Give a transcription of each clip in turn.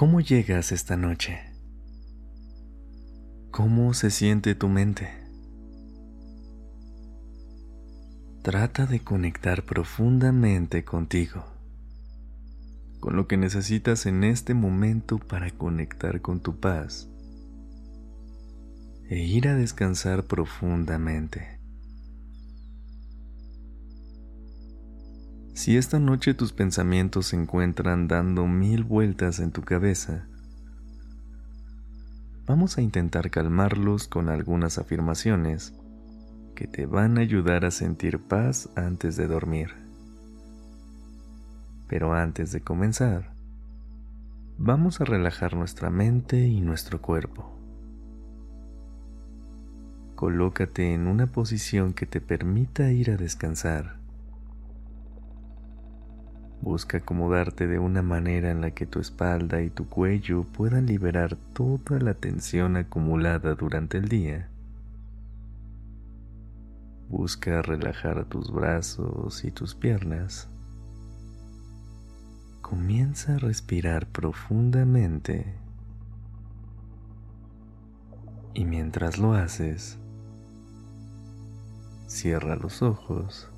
¿Cómo llegas esta noche? ¿Cómo se siente tu mente? Trata de conectar profundamente contigo, con lo que necesitas en este momento para conectar con tu paz e ir a descansar profundamente. Si esta noche tus pensamientos se encuentran dando mil vueltas en tu cabeza, vamos a intentar calmarlos con algunas afirmaciones que te van a ayudar a sentir paz antes de dormir. Pero antes de comenzar, vamos a relajar nuestra mente y nuestro cuerpo. Colócate en una posición que te permita ir a descansar Busca acomodarte de una manera en la que tu espalda y tu cuello puedan liberar toda la tensión acumulada durante el día. Busca relajar tus brazos y tus piernas. Comienza a respirar profundamente. Y mientras lo haces, cierra los ojos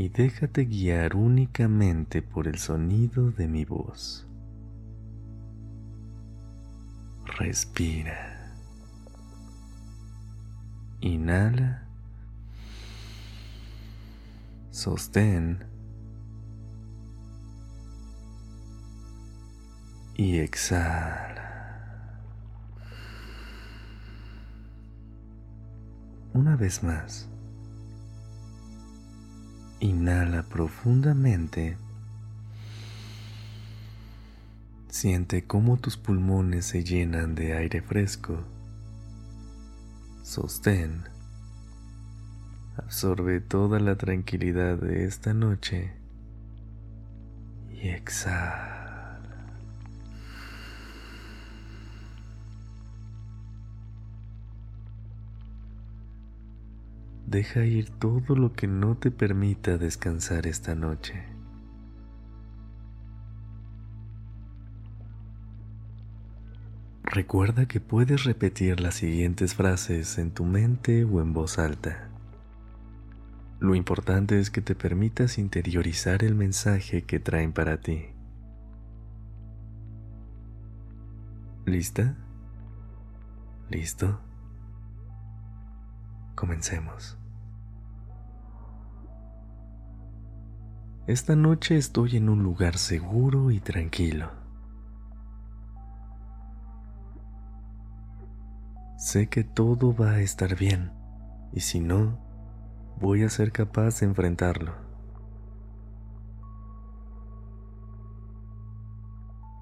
y déjate guiar únicamente por el sonido de mi voz. Respira. Inhala. Sostén. Y exhala. Una vez más. Inhala profundamente. Siente cómo tus pulmones se llenan de aire fresco. Sostén. Absorbe toda la tranquilidad de esta noche y exhala. Deja ir todo lo que no te permita descansar esta noche. Recuerda que puedes repetir las siguientes frases en tu mente o en voz alta. Lo importante es que te permitas interiorizar el mensaje que traen para ti. ¿Lista? ¿Listo? Comencemos. Esta noche estoy en un lugar seguro y tranquilo. Sé que todo va a estar bien y si no, voy a ser capaz de enfrentarlo.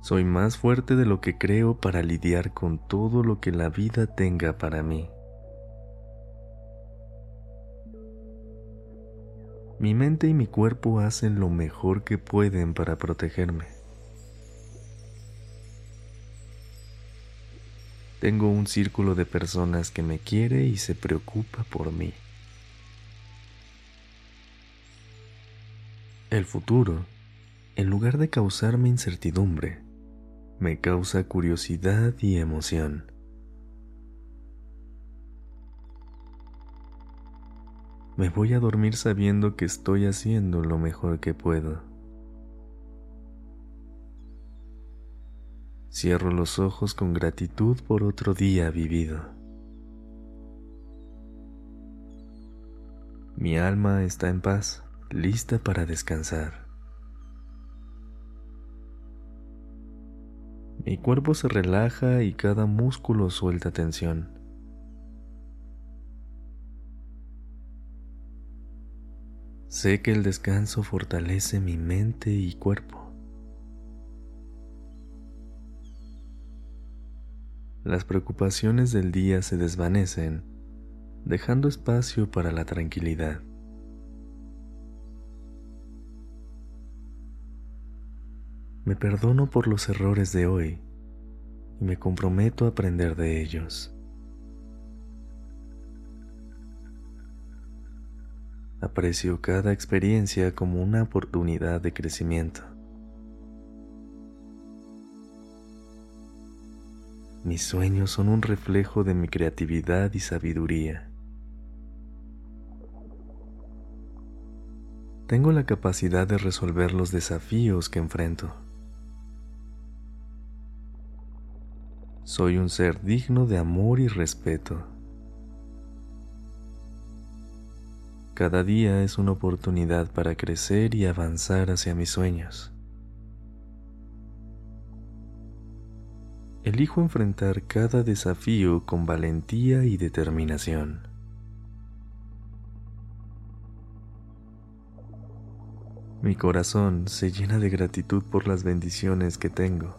Soy más fuerte de lo que creo para lidiar con todo lo que la vida tenga para mí. Mi mente y mi cuerpo hacen lo mejor que pueden para protegerme. Tengo un círculo de personas que me quiere y se preocupa por mí. El futuro, en lugar de causarme incertidumbre, me causa curiosidad y emoción. Me voy a dormir sabiendo que estoy haciendo lo mejor que puedo. Cierro los ojos con gratitud por otro día vivido. Mi alma está en paz, lista para descansar. Mi cuerpo se relaja y cada músculo suelta tensión. Sé que el descanso fortalece mi mente y cuerpo. Las preocupaciones del día se desvanecen, dejando espacio para la tranquilidad. Me perdono por los errores de hoy y me comprometo a aprender de ellos. Aprecio cada experiencia como una oportunidad de crecimiento. Mis sueños son un reflejo de mi creatividad y sabiduría. Tengo la capacidad de resolver los desafíos que enfrento. Soy un ser digno de amor y respeto. Cada día es una oportunidad para crecer y avanzar hacia mis sueños. Elijo enfrentar cada desafío con valentía y determinación. Mi corazón se llena de gratitud por las bendiciones que tengo.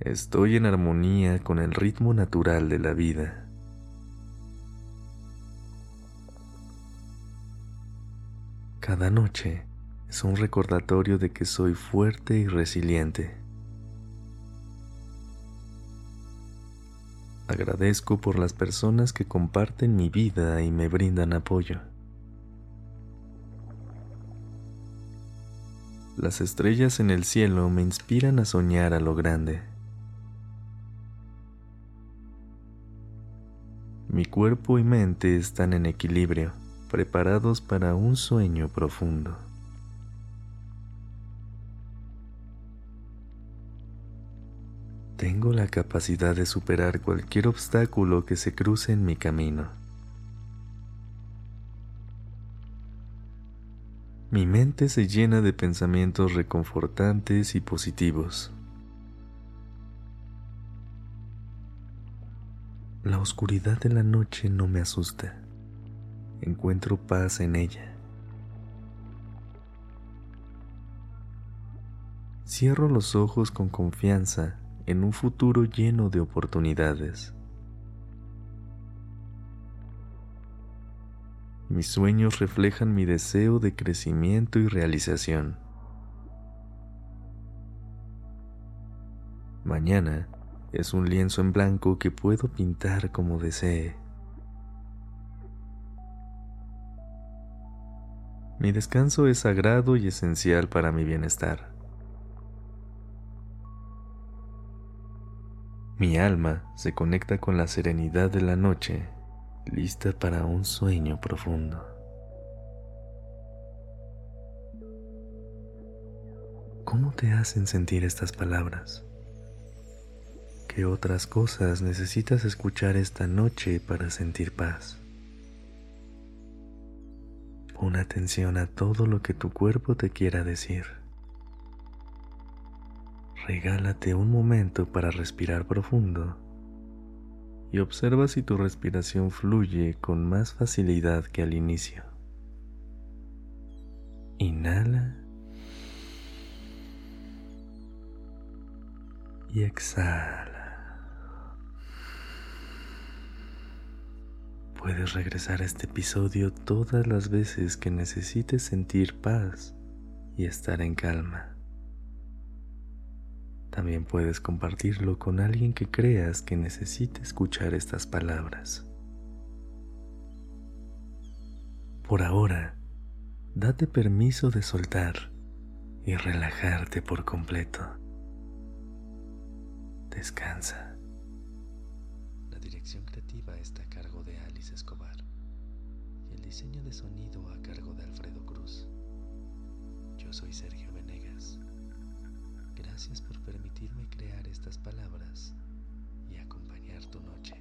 Estoy en armonía con el ritmo natural de la vida. Cada noche es un recordatorio de que soy fuerte y resiliente. Agradezco por las personas que comparten mi vida y me brindan apoyo. Las estrellas en el cielo me inspiran a soñar a lo grande. Mi cuerpo y mente están en equilibrio, preparados para un sueño profundo. Tengo la capacidad de superar cualquier obstáculo que se cruce en mi camino. Mi mente se llena de pensamientos reconfortantes y positivos. La oscuridad de la noche no me asusta. Encuentro paz en ella. Cierro los ojos con confianza en un futuro lleno de oportunidades. Mis sueños reflejan mi deseo de crecimiento y realización. Mañana es un lienzo en blanco que puedo pintar como desee. Mi descanso es sagrado y esencial para mi bienestar. Mi alma se conecta con la serenidad de la noche, lista para un sueño profundo. ¿Cómo te hacen sentir estas palabras? ¿Qué otras cosas necesitas escuchar esta noche para sentir paz? Pon atención a todo lo que tu cuerpo te quiera decir. Regálate un momento para respirar profundo y observa si tu respiración fluye con más facilidad que al inicio. Inhala y exhala. Puedes regresar a este episodio todas las veces que necesites sentir paz y estar en calma. También puedes compartirlo con alguien que creas que necesite escuchar estas palabras. Por ahora, date permiso de soltar y relajarte por completo. Descansa. Diseño de sonido a cargo de Alfredo Cruz. Yo soy Sergio Venegas. Gracias por permitirme crear estas palabras y acompañar tu noche.